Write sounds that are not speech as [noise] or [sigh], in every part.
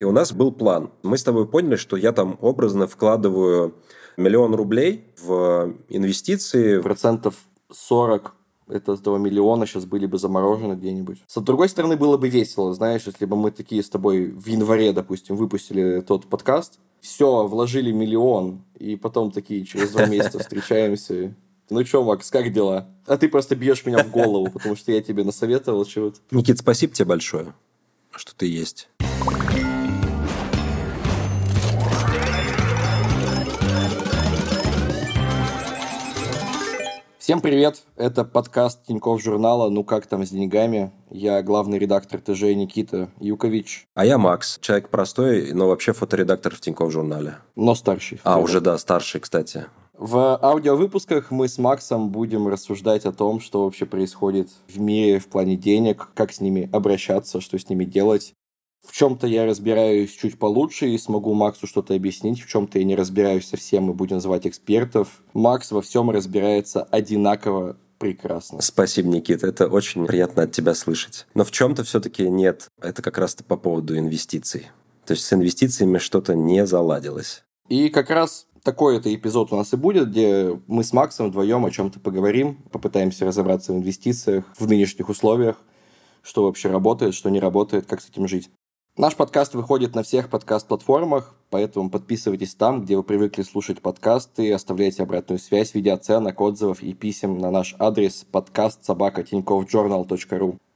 И у нас был план. Мы с тобой поняли, что я там образно вкладываю миллион рублей в инвестиции. Процентов 40 это 2 миллиона сейчас были бы заморожены где-нибудь. С другой стороны, было бы весело, знаешь, если бы мы такие с тобой в январе, допустим, выпустили тот подкаст, все, вложили миллион, и потом такие через два месяца [laughs] встречаемся. Ну что, Макс, как дела? А ты просто бьешь меня в голову, потому что я тебе насоветовал чего-то. Никит, спасибо тебе большое, что ты есть. Всем привет! Это подкаст Тинькофф журнала «Ну как там с деньгами?». Я главный редактор ТЖ Никита Юкович. А я Макс, человек простой, но вообще фоторедактор в Тинькофф журнале. Но старший. А, уже да, старший, кстати. В аудиовыпусках мы с Максом будем рассуждать о том, что вообще происходит в мире в плане денег, как с ними обращаться, что с ними делать, в чем-то я разбираюсь чуть получше и смогу Максу что-то объяснить, в чем-то я не разбираюсь совсем, мы будем звать экспертов. Макс во всем разбирается одинаково прекрасно. Спасибо, Никита. Это очень приятно от тебя слышать. Но в чем-то все-таки нет. Это как раз-то по поводу инвестиций. То есть с инвестициями что-то не заладилось. И как раз такой это эпизод у нас и будет, где мы с Максом вдвоем о чем-то поговорим, попытаемся разобраться в инвестициях в нынешних условиях, что вообще работает, что не работает, как с этим жить. Наш подкаст выходит на всех подкаст-платформах, поэтому подписывайтесь там, где вы привыкли слушать подкасты, оставляйте обратную связь в виде оценок, отзывов и писем на наш адрес подкаст собака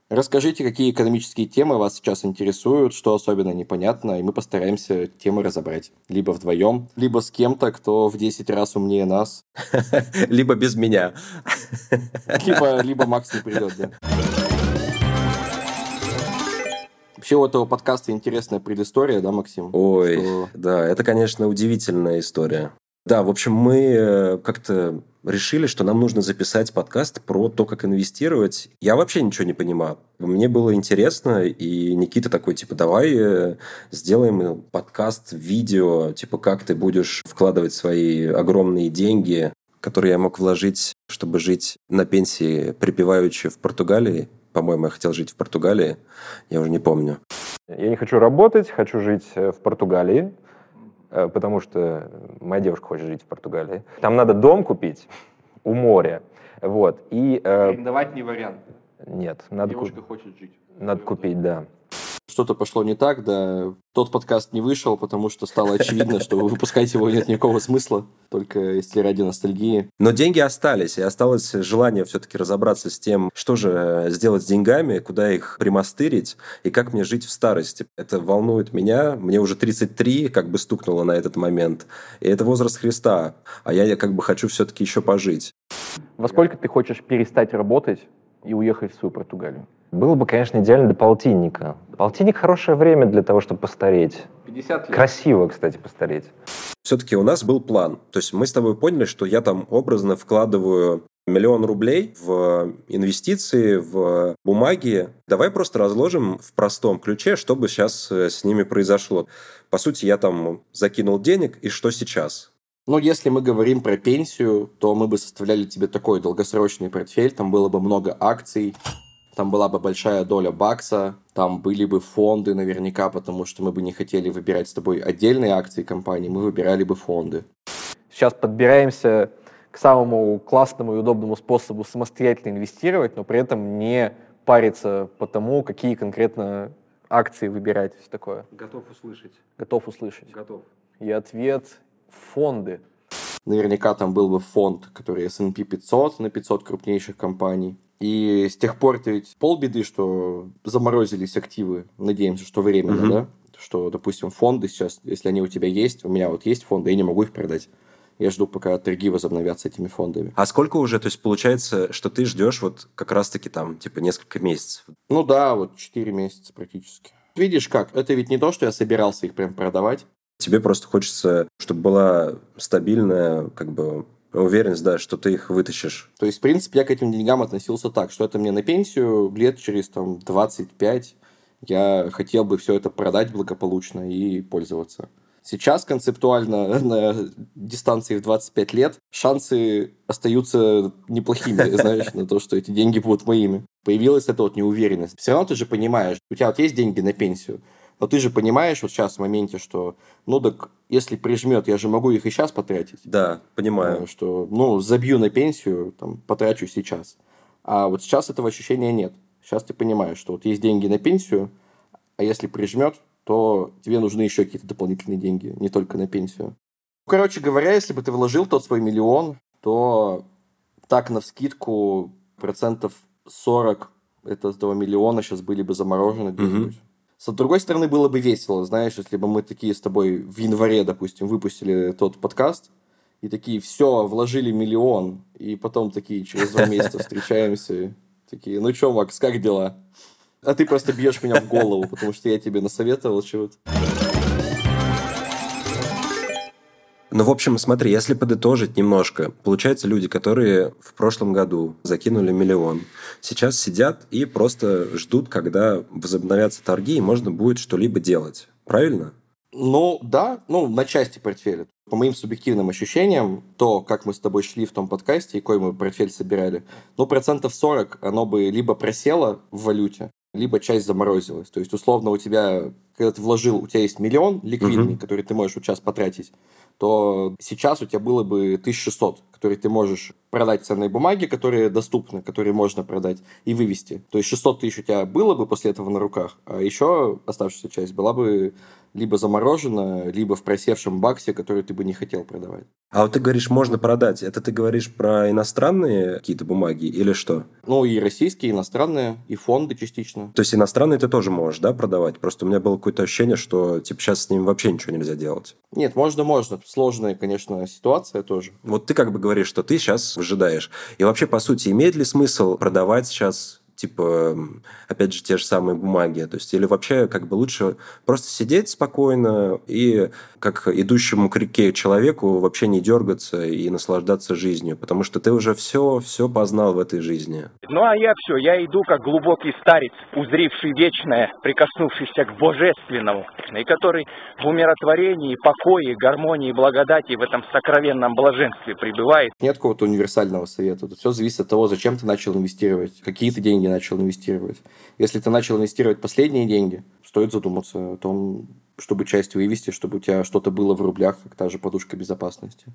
Расскажите, какие экономические темы вас сейчас интересуют, что особенно непонятно, и мы постараемся темы разобрать. Либо вдвоем, либо с кем-то, кто в 10 раз умнее нас. [laughs] Либо без меня. Либо, либо Макс не придет, да. Вообще у этого подкаста интересная предыстория, да, Максим? Ой, что... да, это, конечно, удивительная история. Да, в общем, мы э, как-то решили, что нам нужно записать подкаст про то, как инвестировать. Я вообще ничего не понимаю. Мне было интересно, и Никита такой, типа, давай э, сделаем подкаст, видео, типа, как ты будешь вкладывать свои огромные деньги, которые я мог вложить, чтобы жить на пенсии припеваючи в Португалии, по-моему, я хотел жить в Португалии, я уже не помню. Я не хочу работать, хочу жить э, в Португалии, э, потому что моя девушка хочет жить в Португалии. Там надо дом купить у моря. Вот. И, э, Арендовать не вариант. Нет. Надо Девушка куп... хочет жить. Надо купить, да что-то пошло не так, да, тот подкаст не вышел, потому что стало очевидно, что выпускать его нет никакого смысла, только если ради ностальгии. Но деньги остались, и осталось желание все-таки разобраться с тем, что же сделать с деньгами, куда их примастырить, и как мне жить в старости. Это волнует меня, мне уже 33, как бы стукнуло на этот момент, и это возраст Христа, а я как бы хочу все-таки еще пожить. Во сколько ты хочешь перестать работать и уехать в свою Португалию? Было бы, конечно, идеально до полтинника. Полтинник – хорошее время для того, чтобы постареть. 50 лет. Красиво, кстати, постареть. Все-таки у нас был план. То есть мы с тобой поняли, что я там образно вкладываю миллион рублей в инвестиции, в бумаги. Давай просто разложим в простом ключе, что бы сейчас э, с ними произошло. По сути, я там закинул денег, и что сейчас? Ну, если мы говорим про пенсию, то мы бы составляли тебе такой долгосрочный портфель, там было бы много акций, там была бы большая доля бакса, там были бы фонды наверняка, потому что мы бы не хотели выбирать с тобой отдельные акции компании, мы выбирали бы фонды. Сейчас подбираемся к самому классному и удобному способу самостоятельно инвестировать, но при этом не париться по тому, какие конкретно акции выбирать, все такое. Готов услышать. Готов услышать. Готов. И ответ – фонды. Наверняка там был бы фонд, который S&P 500 на 500 крупнейших компаний. И с тех пор-то ведь полбеды, что заморозились активы. Надеемся, что временно, угу. да? Что, допустим, фонды сейчас, если они у тебя есть, у меня вот есть фонды, я не могу их продать. Я жду, пока торги возобновятся этими фондами. А сколько уже, то есть получается, что ты ждешь вот как раз-таки там, типа, несколько месяцев? Ну да, вот 4 месяца практически. Видишь как, это ведь не то, что я собирался их прям продавать. Тебе просто хочется, чтобы была стабильная, как бы, уверенность, да, что ты их вытащишь. То есть, в принципе, я к этим деньгам относился так, что это мне на пенсию лет через там 25 я хотел бы все это продать благополучно и пользоваться. Сейчас концептуально [laughs] на дистанции в 25 лет шансы остаются неплохими, [laughs] знаешь, на то, что эти деньги будут моими. Появилась эта вот неуверенность. Все равно ты же понимаешь, у тебя вот есть деньги на пенсию, Но ты же понимаешь вот сейчас в моменте, что, ну так, если прижмет, я же могу их и сейчас потратить. Да, понимаю. Э, Что, ну, забью на пенсию, там, потрачу сейчас. А вот сейчас этого ощущения нет. Сейчас ты понимаешь, что вот есть деньги на пенсию, а если прижмет, то тебе нужны еще какие-то дополнительные деньги, не только на пенсию. Короче говоря, если бы ты вложил тот свой миллион, то так на вскидку процентов 40 этого миллиона сейчас были бы заморожены где-нибудь. С другой стороны, было бы весело, знаешь, если бы мы такие с тобой в январе, допустим, выпустили тот подкаст, и такие, все, вложили миллион, и потом такие через два месяца встречаемся, такие, ну что, Макс, как дела? А ты просто бьешь меня в голову, потому что я тебе насоветовал чего-то. Ну, в общем, смотри, если подытожить немножко, получается, люди, которые в прошлом году закинули миллион, сейчас сидят и просто ждут, когда возобновятся торги, и можно будет что-либо делать. Правильно? Ну, да, ну, на части портфеля. По моим субъективным ощущениям, то, как мы с тобой шли в том подкасте и какой мы портфель собирали, ну, процентов 40 оно бы либо просело в валюте, либо часть заморозилась. То есть, условно, у тебя, когда ты вложил, у тебя есть миллион ликвидный, Мгм. который ты можешь вот сейчас потратить, то сейчас у тебя было бы 1600, которые ты можешь продать ценные бумаги, которые доступны, которые можно продать и вывести. То есть 600 тысяч у тебя было бы после этого на руках, а еще оставшаяся часть была бы либо заморожена, либо в просевшем баксе, который ты бы не хотел продавать. А вот ты говоришь, можно продать. Это ты говоришь про иностранные какие-то бумаги или что? Ну, и российские, и иностранные, и фонды частично. То есть иностранные ты тоже можешь, да, продавать? Просто у меня было какое-то ощущение, что типа сейчас с ними вообще ничего нельзя делать. Нет, можно, можно. Сложная, конечно, ситуация тоже. Вот ты как бы говоришь, что ты сейчас выжидаешь. И вообще, по сути, имеет ли смысл продавать сейчас типа, опять же, те же самые бумаги. То есть, или вообще, как бы лучше просто сидеть спокойно и как идущему к реке человеку вообще не дергаться и наслаждаться жизнью, потому что ты уже все, все познал в этой жизни. Ну а я все, я иду как глубокий старец, узривший вечное, прикоснувшийся к божественному, и который в умиротворении, покое, гармонии, благодати в этом сокровенном блаженстве пребывает. Нет какого-то универсального совета. Тут все зависит от того, зачем ты начал инвестировать, какие ты деньги начал инвестировать. Если ты начал инвестировать последние деньги, стоит задуматься о том, чтобы часть вывести, чтобы у тебя что-то было в рублях, как та же подушка безопасности.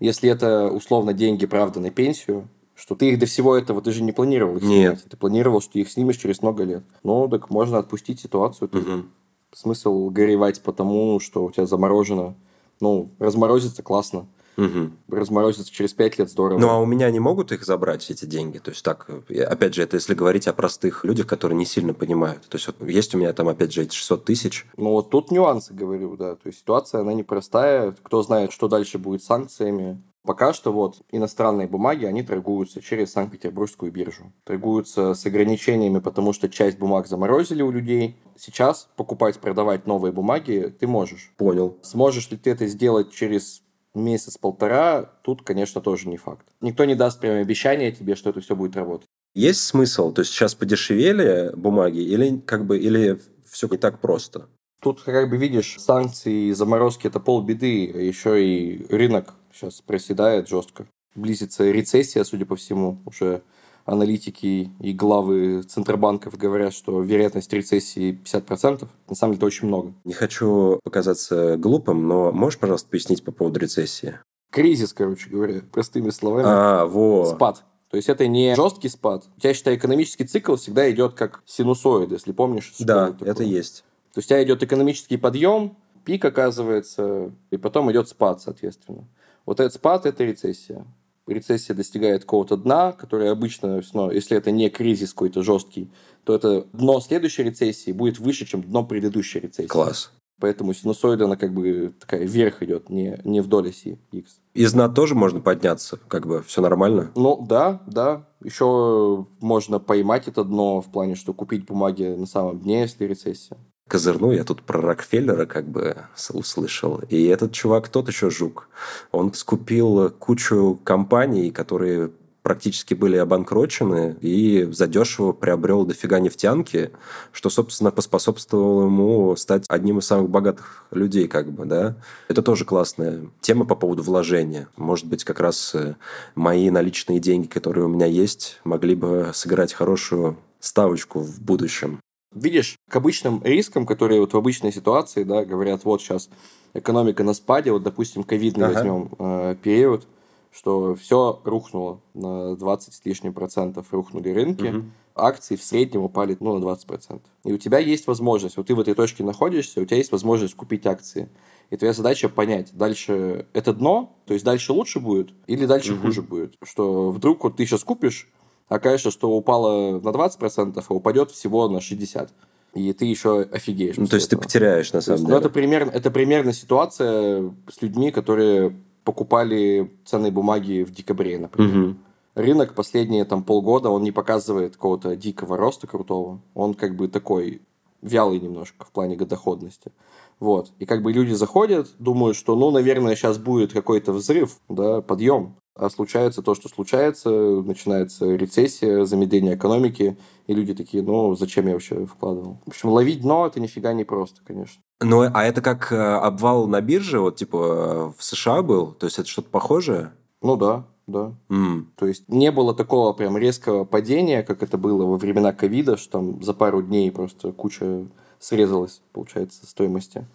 Если это условно деньги, правда, на пенсию, что ты их до всего этого, ты же не планировал их Нет. снимать. Ты планировал, что их снимешь через много лет. Ну, так можно отпустить ситуацию. Мгм. Смысл горевать потому, что у тебя заморожено. Ну, разморозится классно. Мгм. Разморозится через пять лет здорово. Ну, а у меня не могут их забрать, эти деньги? То есть так, опять же, это если говорить о простых людях, которые не сильно понимают. То есть вот есть у меня там, опять же, эти 600 тысяч. Ну, вот тут нюансы, говорю, да. То есть ситуация, она непростая. Кто знает, что дальше будет с санкциями. Пока что вот иностранные бумаги, они торгуются через Санкт-Петербургскую биржу. Торгуются с ограничениями, потому что часть бумаг заморозили у людей. Сейчас покупать, продавать новые бумаги ты можешь. Понял. Сможешь ли ты это сделать через месяц-полтора, тут, конечно, тоже не факт. Никто не даст прямо обещания тебе, что это все будет работать. Есть смысл? То есть сейчас подешевели бумаги или как бы или все не так просто? Тут, как бы видишь, санкции и заморозки – это полбеды, а еще и рынок сейчас проседает жестко. Близится рецессия, судя по всему. Уже аналитики и главы центробанков говорят, что вероятность рецессии 50%. На самом деле это очень много. Не хочу показаться глупым, но можешь, пожалуйста, пояснить по поводу рецессии? Кризис, короче говоря, простыми словами. А, во. Спад. То есть это не жесткий спад. У тебя, считай, экономический цикл всегда идет как синусоид, если помнишь. Да, такое. это есть. То есть у тебя идет экономический подъем, пик оказывается, и потом идет спад, соответственно. Вот этот спад – это рецессия. Рецессия достигает какого-то дна, которое обычно, ну, если это не кризис какой-то жесткий, то это дно следующей рецессии будет выше, чем дно предыдущей рецессии. Класс. Поэтому синусоида, она как бы такая вверх идет, не, не вдоль оси X. Из дна тоже можно подняться, как бы все нормально. Ну, да, да. Еще можно поймать это дно в плане, что купить бумаги на самом дне, если рецессия. Козырну, я тут про Рокфеллера как бы услышал. И этот чувак тот еще жук. Он скупил кучу компаний, которые практически были обанкрочены, и задешево приобрел дофига нефтянки, что, собственно, поспособствовало ему стать одним из самых богатых людей, как бы, да. Это тоже классная тема по поводу вложения. Может быть, как раз э, мои наличные деньги, которые у меня есть, могли бы сыграть хорошую ставочку в будущем. Видишь, к обычным рискам, которые вот в обычной ситуации, да, говорят, вот сейчас экономика на спаде, вот, допустим, ковидный ага. возьмем э, период, что все рухнуло на 20 с лишним процентов, рухнули рынки, угу. акции в среднем упали ну, на 20 процентов. И у тебя есть возможность, вот ты в этой точке находишься, у тебя есть возможность купить акции. И твоя задача понять, дальше это дно, то есть дальше лучше будет или дальше угу. хуже будет. Что вдруг вот ты сейчас купишь, окажется, что упало на 20%, а упадет всего на 60% и ты еще офигеешь. Ну, то есть этого. ты потеряешь, на самом есть, деле. Ну, это примерно, это примерно ситуация с людьми, которые покупали ценные бумаги в декабре, например. Угу. Рынок последние там полгода, он не показывает какого-то дикого роста крутого. Он как бы такой вялый немножко в плане доходности. Вот. И как бы люди заходят, думают, что, ну, наверное, сейчас будет какой-то взрыв, да, подъем. А случается то, что случается, начинается рецессия, замедление экономики, и люди такие, ну, зачем я вообще вкладывал? В общем, ловить дно – это нифига не просто, конечно. Ну, а это как э, обвал на бирже, вот, типа, в США был? То есть это что-то похожее? Ну, да, да. Mm. То есть не было такого прям резкого падения, как это было во времена ковида, что там за пару дней просто куча срезалась, получается, стоимости.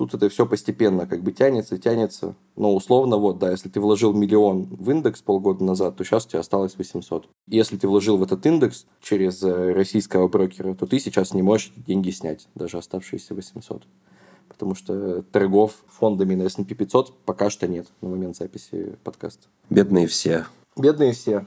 Тут это все постепенно как бы тянется, тянется. Но условно, вот, да, если ты вложил миллион в индекс полгода назад, то сейчас у тебя осталось 800. Если ты вложил в этот индекс через э, российского брокера, то ты сейчас не можешь деньги снять, даже оставшиеся 800. Потому что торгов фондами на S&P 500 пока что нет на момент записи подкаста. Бедные все. Бедные все.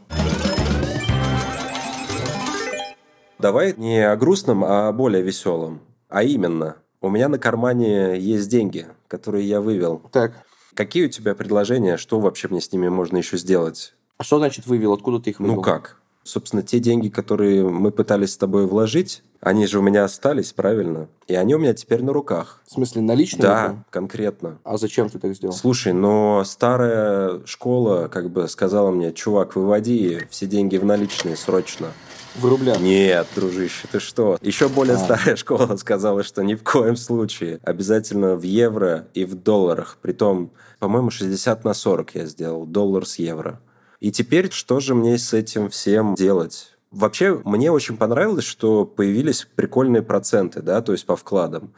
Давай не о грустном, а о более веселом. А именно, у меня на кармане есть деньги, которые я вывел. Так. Какие у тебя предложения? Что вообще мне с ними можно еще сделать? А что значит вывел? Откуда ты их вывел? Ну как? Собственно, те деньги, которые мы пытались с тобой вложить, они же у меня остались, правильно? И они у меня теперь на руках. В смысле, наличные? Да, это? конкретно. А зачем ты так сделал? Слушай, но старая школа как бы сказала мне, чувак, выводи все деньги в наличные срочно. В рублях? Нет, дружище, ты что? Еще более а. старая [laughs] школа сказала, что ни в коем случае. Обязательно в евро и в долларах. Притом, по-моему, 60 на 40 я сделал. Доллар с евро. И теперь что же мне с этим всем делать? Вообще, мне очень понравилось, что появились прикольные проценты, да, то есть по вкладам.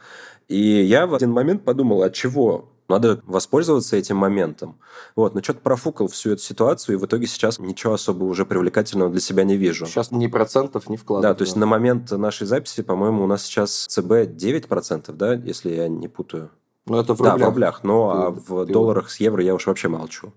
И я в один момент подумал, от чего надо воспользоваться этим моментом. Вот, но что-то профукал всю эту ситуацию, и в итоге сейчас ничего особо уже привлекательного для себя не вижу. Сейчас ни процентов, ни вкладов. Да, то есть на момент нашей записи, по-моему, у нас сейчас ЦБ 9%, да, если я не путаю. Ну, это в рублях. Да, в рублях, но ты, а в ты долларах с евро я уж вообще молчу.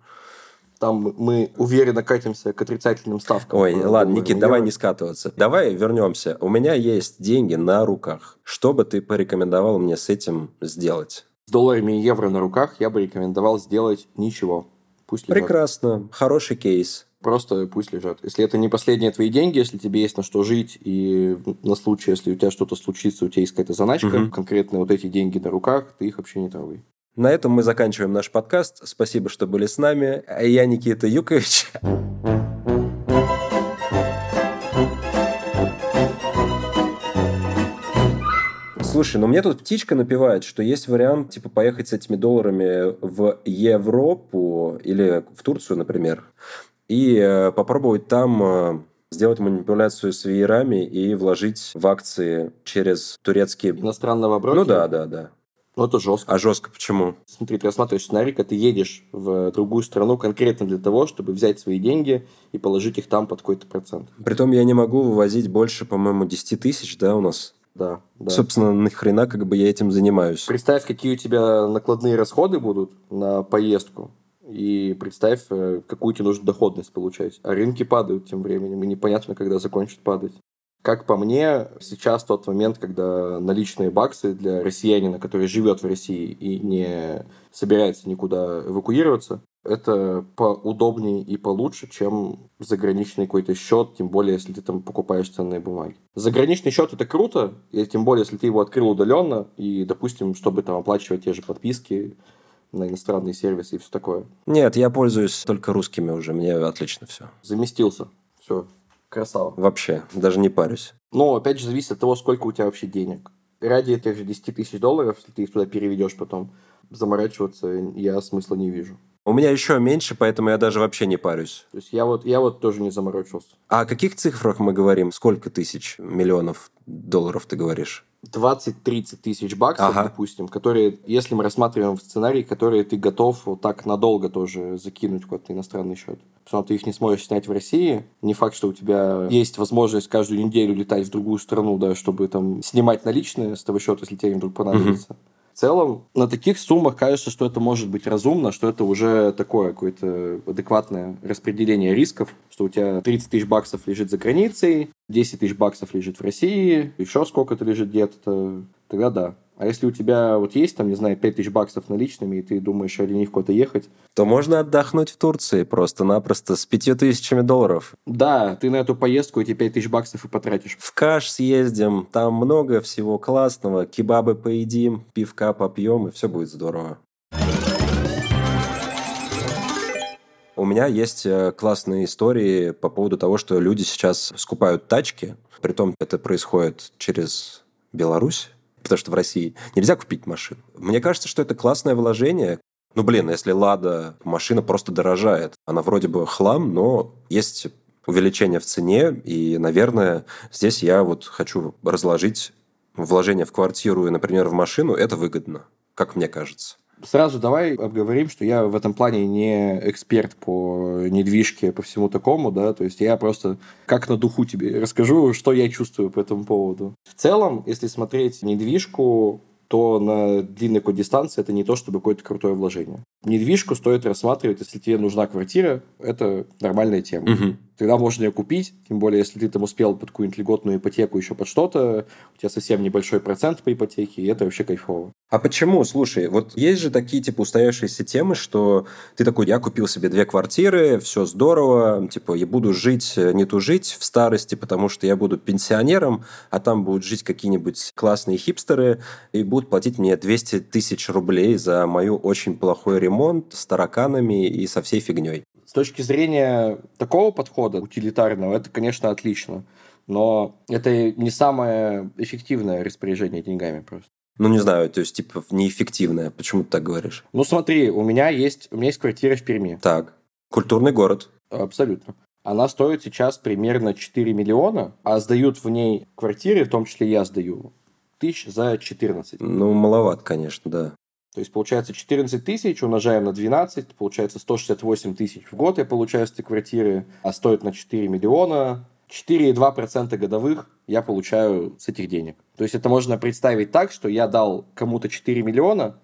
Там мы уверенно катимся к отрицательным ставкам. Ой, ладно, Никит, давай не скатываться. Давай вернемся. У меня есть деньги на руках. Что бы ты порекомендовал мне с этим сделать? С долларами и евро на руках я бы рекомендовал сделать ничего. Пусть лежат. Прекрасно. Хороший кейс. Просто пусть лежат. Если это не последние твои деньги, если тебе есть на что жить, и на случай, если у тебя что-то случится, у тебя есть какая-то заначка, угу. конкретно вот эти деньги на руках, ты их вообще не трогай. На этом мы заканчиваем наш подкаст. Спасибо, что были с нами. Я Никита Юкович. Слушай, ну мне тут птичка напевает, что есть вариант, типа, поехать с этими долларами в Европу или в Турцию, например, и э, попробовать там э, сделать манипуляцию с веерами и вложить в акции через турецкие... Иностранного брокера? Ну да, да, да. Ну, это жестко. А жестко почему? Смотри, ты рассматриваешь сценарий, когда ты едешь в другую страну конкретно для того, чтобы взять свои деньги и положить их там под какой-то процент. Притом я не могу вывозить больше, по-моему, 10 тысяч, да, у нас? Да, да. Собственно, нахрена как бы я этим занимаюсь. Представь, какие у тебя накладные расходы будут на поездку. И представь, э, какую тебе нужно доходность получать. А рынки падают тем временем, и непонятно, когда закончат падать. Как по мне, сейчас тот момент, когда наличные баксы для россиянина, который живет в России и не собирается никуда эвакуироваться, это поудобнее и получше, чем заграничный какой-то счет, тем более, если ты там покупаешь ценные бумаги. Заграничный счет это круто, и тем более, если ты его открыл удаленно, и, допустим, чтобы там оплачивать те же подписки, на иностранные сервисы и все такое. Нет, я пользуюсь только русскими уже, мне отлично все. Заместился. Все, красава. Вообще, даже не парюсь. Но, опять же, зависит от того, сколько у тебя вообще денег. Ради тех же 10 тысяч долларов, если ты их туда переведешь потом, заморачиваться я смысла не вижу. У меня еще меньше, поэтому я даже вообще не парюсь. То есть я вот, я вот тоже не заморочился. А о каких цифрах мы говорим? Сколько тысяч, миллионов долларов ты говоришь? 20-30 тысяч баксов, Ага. допустим, которые, если мы рассматриваем в сценарий, которые ты готов вот так надолго тоже закинуть куда-то на иностранный счет. Потому что ты их не сможешь снять в России. Не факт, что у тебя есть возможность каждую неделю летать в другую страну, да, чтобы там снимать наличные с того счета, если тебе вдруг понадобится. В целом, на таких суммах кажется, что это может быть разумно, что это уже такое какое-то адекватное распределение рисков, что у тебя 30 тысяч баксов лежит за границей, 10 тысяч баксов лежит в России, еще сколько-то лежит где-то, тогда да. А если у тебя вот есть, там, не знаю, 5 тысяч баксов наличными, и ты думаешь ради них куда-то ехать, То можно отдохнуть в Турции просто-напросто с пятью тысячами долларов. да, ты на эту поездку эти 5 тысяч баксов и потратишь. В Каш съездим, там много всего классного, кебабы поедим, пивка попьем, и все будет здорово. У меня есть э, классные истории по поводу того, что люди сейчас скупают тачки, притом это происходит через Беларусь, потому что в России нельзя купить машину. Мне кажется, что это классное вложение. Ну, блин, если Лада, машина просто дорожает. Она вроде бы хлам, но есть увеличение в цене, и, наверное, здесь я вот хочу разложить вложение в квартиру и, например, в машину, это выгодно, как мне кажется. Сразу давай обговорим, что я в этом плане не эксперт по недвижке, по всему такому, да, то есть я просто как на духу тебе расскажу, что я чувствую по этому поводу. В целом, если смотреть недвижку, то на длинной какой дистанции это не то, чтобы какое-то крутое вложение. Недвижку стоит рассматривать, если тебе нужна квартира, это нормальная тема. Мгм. Тогда можно ее купить, тем более, если ты там успел под какую-нибудь льготную ипотеку еще под что-то, у тебя совсем небольшой процент по ипотеке, и это вообще кайфово. А почему? Слушай, вот есть же такие, типа, устоявшиеся темы, что ты такой, я купил себе две квартиры, все здорово, типа, я буду жить, э, не тужить в старости, потому что я буду пенсионером, а там будут жить какие-нибудь классные хипстеры и будут платить мне 200 тысяч рублей за мою очень плохой ремонт с тараканами и со всей фигней. С точки зрения такого подхода, утилитарного, это, конечно, отлично. Но это не самое эффективное распоряжение деньгами просто. Ну, не знаю, то есть, типа, неэффективное. Почему ты так говоришь? Ну, смотри, у меня есть, у меня есть квартира в Перми. Так, культурный город. Абсолютно. Она стоит сейчас примерно 4 миллиона, а сдают в ней квартиры, в том числе я сдаю, тысяч за 14. Ну, маловат, конечно, да. То есть, получается, 14 тысяч умножаем на 12, получается 168 тысяч в год я получаю с этой квартиры, а стоит на 4 миллиона. 4,2% годовых я получаю с этих денег. То есть, это можно представить так, что я дал кому-то 4 миллиона,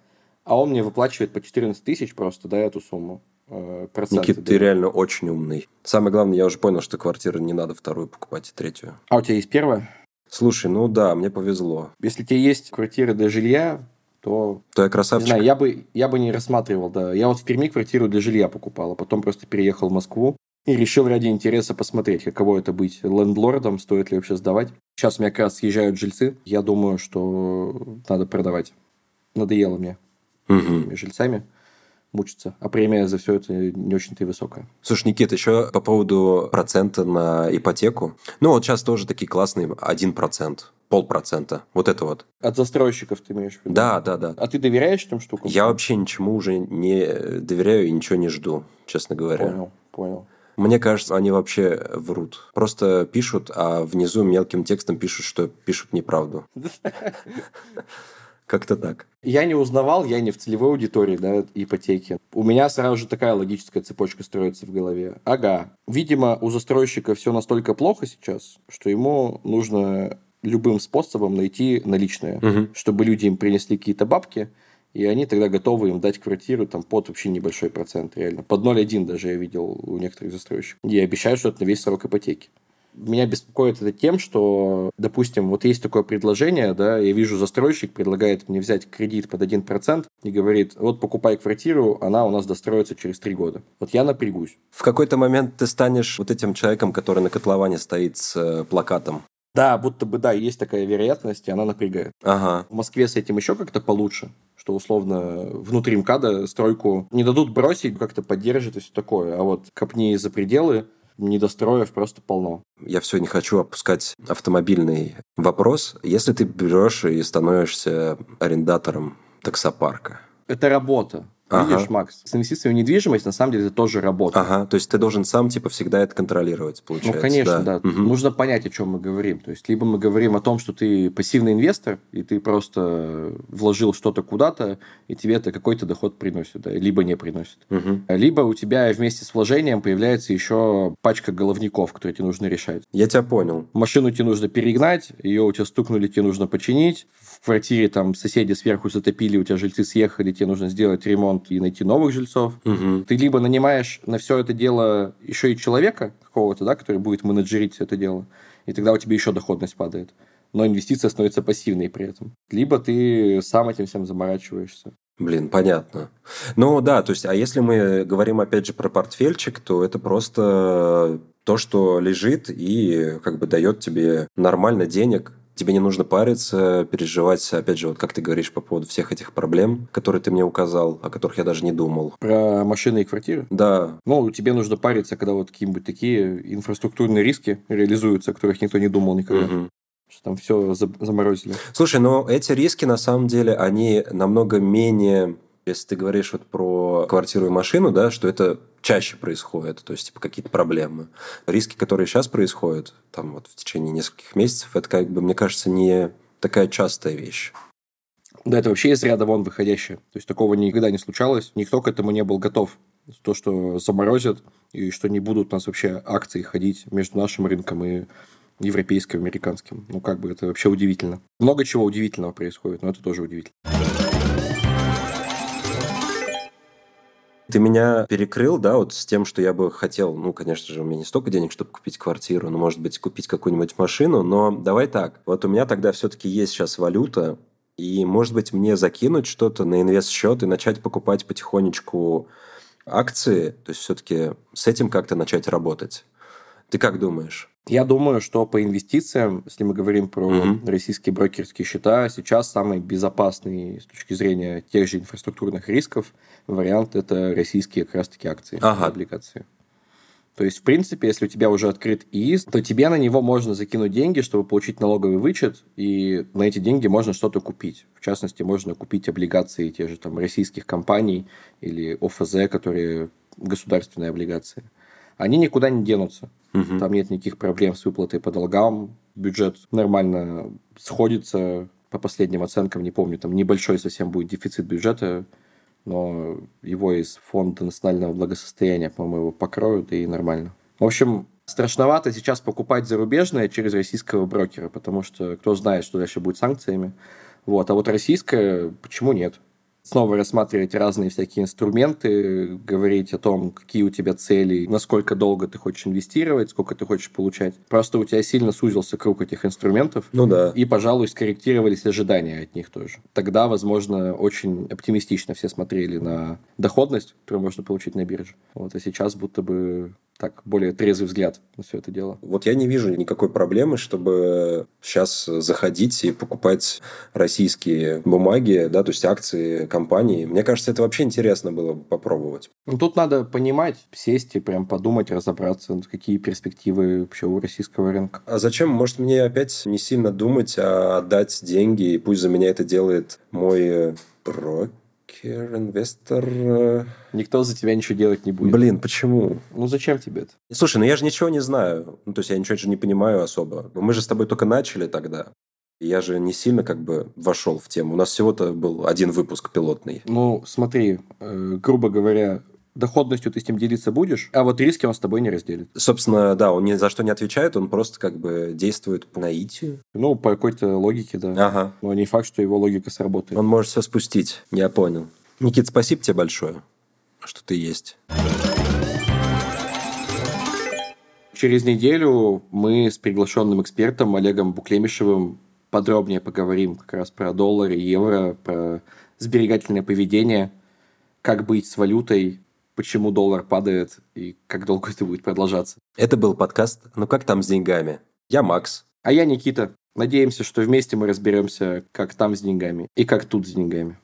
а он мне выплачивает по 14 тысяч просто, да, эту сумму. э, проценты Никита, ты реально очень умный. Самое главное, я уже понял, что квартиру не надо вторую покупать и третью. А у тебя есть первая? Слушай, ну да, мне повезло. Если тебе есть квартира для жилья, то То я Не красавчик. знаю, я бы, я бы не рассматривал, да. Я вот в Перми квартиру для жилья покупал, а потом просто переехал в Москву и решил ради интереса посмотреть, каково это быть лендлордом, стоит ли вообще сдавать. Сейчас у меня как раз съезжают жильцы. Я думаю, что надо продавать. Надоело мне этими жильцами мучиться. А премия за все это не очень-то и высокая. Слушай, Никит, еще по поводу процента на ипотеку. Ну, вот сейчас тоже такие классные 1%, полпроцента. Вот это вот. От застройщиков ты имеешь в виду? Да, да, да. А ты доверяешь этим штукам? Я вообще ничему уже не доверяю и ничего не жду, честно говоря. Понял, понял. Мне кажется, они вообще врут. Просто пишут, а внизу мелким текстом пишут, что пишут неправду. [laughs] Как-то так. Я не узнавал, я не в целевой аудитории, да, ипотеки. У меня сразу же такая логическая цепочка строится в голове. Ага, видимо, у застройщика все настолько плохо сейчас, что ему нужно любым способом найти наличные, Мгм. чтобы люди им принесли какие-то бабки, и они тогда готовы им дать квартиру там под вообще небольшой процент, реально. Под 0,1 даже я видел у некоторых застройщиков. И обещают, что это на весь срок ипотеки. Меня беспокоит это тем, что, допустим, вот есть такое предложение, да, я вижу, застройщик предлагает мне взять кредит под 1% и говорит, вот покупай квартиру, она у нас достроится через 3 года. Вот я напрягусь. В какой-то момент ты станешь вот этим человеком, который на котловане стоит с э, плакатом. Да, будто бы, да, есть такая вероятность, и она напрягает. Ага. В Москве с этим еще как-то получше, что условно внутри МКАДа стройку не дадут бросить, как-то поддержат и все такое. А вот копни за пределы, недостроев просто полно. Я все не хочу опускать автомобильный вопрос. Если ты берешь и становишься арендатором таксопарка, Это работа. Ага. Видишь, Макс, с инвестициями в недвижимость на самом деле это тоже работа. Ага, то есть ты должен сам, типа, всегда это контролировать, получается. Ну, конечно, да. Мгм. Нужно понять, о чем мы говорим. То есть, либо мы говорим о том, что ты пассивный инвестор, и ты просто вложил что-то куда-то, и тебе это какой-то доход приносит, да, либо не приносит. Мгм. Либо у тебя вместе с вложением появляется еще пачка головников, которые тебе нужно решать. Я тебя понял. Машину тебе нужно перегнать, ее у тебя стукнули, тебе нужно починить. В квартире там соседи сверху затопили, у тебя жильцы съехали, тебе нужно сделать ремонт и найти новых жильцов. Мгм. Ты либо нанимаешь на все это дело еще и человека какого-то, да, который будет менеджерить это дело, и тогда у тебя еще доходность падает. Но инвестиция становится пассивной при этом. Либо ты сам этим всем заморачиваешься. Блин, понятно. Ну да, то есть, а если мы говорим опять же про портфельчик, то это просто то, что лежит и как бы дает тебе нормально денег. Тебе не нужно париться, переживать, опять же, вот как ты говоришь по поводу всех этих проблем, которые ты мне указал, о которых я даже не думал. Про машины и квартиры. Да, Ну, тебе нужно париться, когда вот какие-нибудь такие инфраструктурные риски реализуются, о которых никто не думал никогда. мгм. Что там все заморозили. Слушай, но эти риски, на самом деле, они намного менее... Если ты говоришь вот про квартиру и машину, да, что это чаще происходит, то есть типа какие-то проблемы. Риски, которые сейчас происходят, там вот в течение нескольких месяцев, это как бы, мне кажется, не такая частая вещь. Да, это вообще из ряда вон выходящее. То есть такого никогда не случалось. Никто к этому не был готов. То, что заморозят, и что не будут у нас вообще акции ходить между нашим рынком и европейским, американским. Ну, как бы это вообще удивительно. Много чего удивительного происходит, но это тоже удивительно. Ты меня перекрыл, да, вот с тем, что я бы хотел, ну, конечно же, у меня не столько денег, чтобы купить квартиру, но, может быть, купить какую-нибудь машину, но давай так. Вот у меня тогда все-таки есть сейчас валюта, и, может быть, мне закинуть что-то на инвест-счет и начать покупать потихонечку акции, то есть все-таки с этим как-то начать работать. Ты как думаешь? Я думаю, что по инвестициям, если мы говорим про Мгм. российские брокерские счета, сейчас самый безопасный с точки зрения тех же инфраструктурных рисков вариант – это российские как раз-таки акции, Ага. облигации. То есть, в принципе, если у тебя уже открыт ИИС, то тебе на него можно закинуть деньги, чтобы получить налоговый вычет, и на эти деньги можно что-то купить. В частности, можно купить облигации тех же там российских компаний или ОФЗ, которые государственные облигации. Они никуда не денутся. Мгм. Там нет никаких проблем с выплатой по долгам. Бюджет нормально сходится по последним оценкам. Не помню, там небольшой совсем будет дефицит бюджета, но его из фонда национального благосостояния, по-моему, его покроют и нормально. В общем, страшновато сейчас покупать зарубежное через российского брокера, потому что кто знает, что дальше будет с санкциями. Вот. А вот российское, почему нет? Снова рассматривать разные всякие инструменты, говорить о том, какие у тебя цели, насколько долго ты хочешь инвестировать, сколько ты хочешь получать. Просто у тебя сильно сузился круг этих инструментов, Ну да. и, пожалуй, скорректировались ожидания от них тоже. Тогда, возможно, очень оптимистично все смотрели на доходность, которую можно получить на бирже. Вот, а сейчас будто бы так, более трезвый взгляд на все это дело. Вот я не вижу никакой проблемы, чтобы сейчас заходить и покупать российские бумаги, да, то есть акции компаний. Мне кажется, это вообще интересно было бы попробовать. Ну, тут надо понимать, сесть и прям подумать, разобраться, какие перспективы вообще у российского рынка. А зачем? Может, мне опять не сильно думать, а отдать деньги, и пусть за меня это делает мой брокер, инвестор. э. Никто за тебя ничего делать не будет. Блин, почему? Ну, зачем тебе это? Слушай, ну я же ничего не знаю. Ну, то есть я ничего же не понимаю особо. Мы же с тобой только начали тогда. Я же не сильно как бы вошел в тему. У нас всего-то был один выпуск пилотный. Ну, смотри, э, грубо говоря, доходностью ты с ним делиться будешь, а вот риски он с тобой не разделит. Собственно, да, он ни за что не отвечает, он просто как бы действует по наитию. Ну, по какой-то логике, да. Ага. Но не факт, что его логика сработает. Он может все спустить. Я понял. Никит, спасибо тебе большое, что ты есть. Через неделю мы с приглашенным экспертом Олегом Буклемишевым подробнее поговорим как раз про доллар и евро, про сберегательное поведение, как быть с валютой, почему доллар падает и как долго это будет продолжаться. Это был подкаст «Ну как там с деньгами?» Я Макс. А я Никита. Надеемся, что вместе мы разберемся, как там с деньгами и как тут с деньгами.